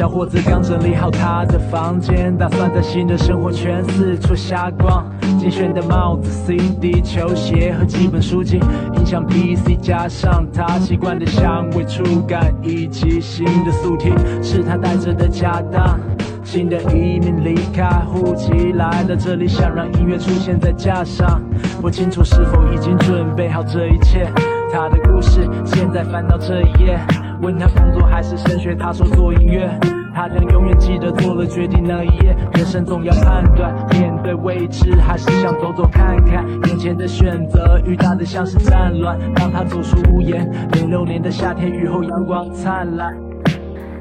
小伙子刚整理好他的房间，打算在新的生活圈四处瞎逛。精选的帽子、CD、球鞋和几本书籍，音响、PC 加上他习惯的香味、触感以及新的素体，是他带着的家当。新的移民离开户籍来到这里，想让音乐出现在架上。不清楚是否已经准备好这一切。他的故事现在翻到这一页，问他工作还是升学，他说做音乐。他将永远记得做了决定那一夜。人生总要判断，面对未知还是想走走看看。眼前的选择愈大的像是战乱，当他走出屋檐。零六年的夏天，雨后阳光灿烂。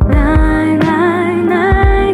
奶奶奶奶，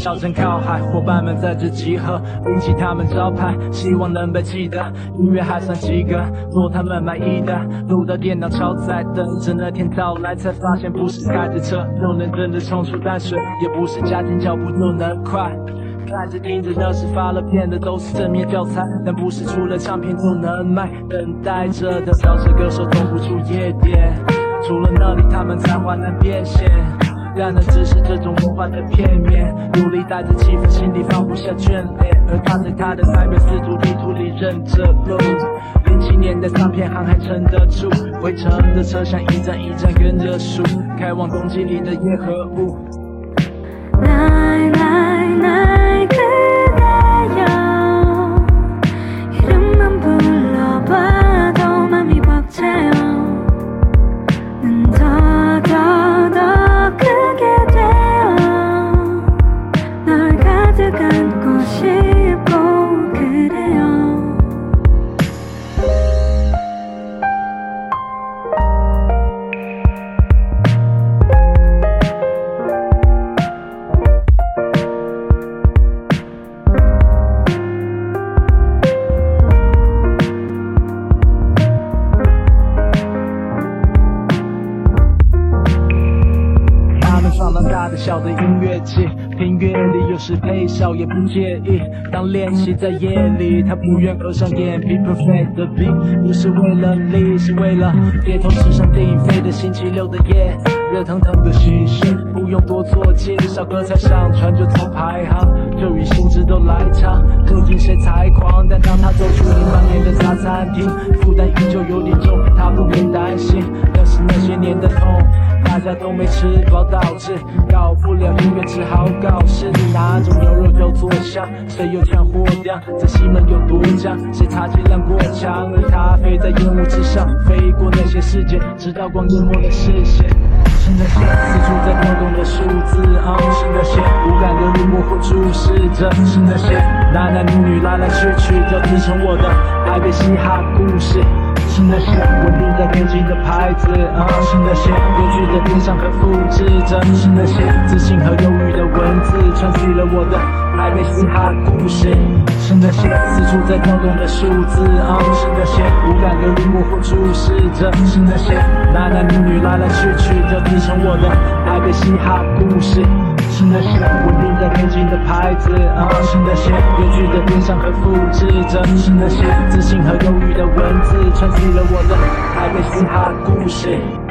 小镇靠海，伙伴们在这集合，拎起他们招牌，希望能被记得。音乐还算及格，做他们满意的。录到电脑超载，等着那天到来，才发现不是开着车就能真的冲出淡水，也不是加紧脚步就能快。看着听着那是发了片的都是正面教材，但不是出了唱片就能卖。等待着的饶舌歌手走不出夜店，除了那里他们才华难变现。但那只是这种魔幻的片面，努力带着气氛，心里放不下眷恋。而他在他的台北四度地图里认着路，零七年的唱片行还撑得住，回程的车厢一站一站跟着数，开往冬季里的夜和雾。小的音乐器，听乐里有时配笑也不介意。当练习在夜里，他不愿合上眼皮。Perfect 的 beat，不是为了力，是为了街头吃上电影飞的星期六的夜，热腾腾的喜事，不用多做介绍，歌才上传就从排行，就与心知都来唱。究竟谁才狂？但当他走出零八年的茶餐厅，负担依旧有点都没吃饱，导致搞不了音乐，只好搞事。哪种牛肉就做香，谁又抢货掉？在西门有多僵？谁插旗浪过墙？而他飞在烟雾之上，飞过那些世界，直到光淹没了视线。是那些四处在跳动的数字，啊是那些无感的路模糊注视着，是那些男男女女来来去去，交织成我的台北嘻哈故事。是那些稳定在天际的牌子，是那些有趣的电商和复制着，是那些自信和忧郁的文字，串起了我的台北嘻哈故事。是那些四处在跳动的数字，是那些无感的绿幕或注视着，是那些男男女女来来去去，交织成我的台北嘻哈故事。是那些稳定在天际的牌子，是那些有趣的电商和复制着，是那些自信和忧郁的文字，穿起了我的台北嘻哈故事。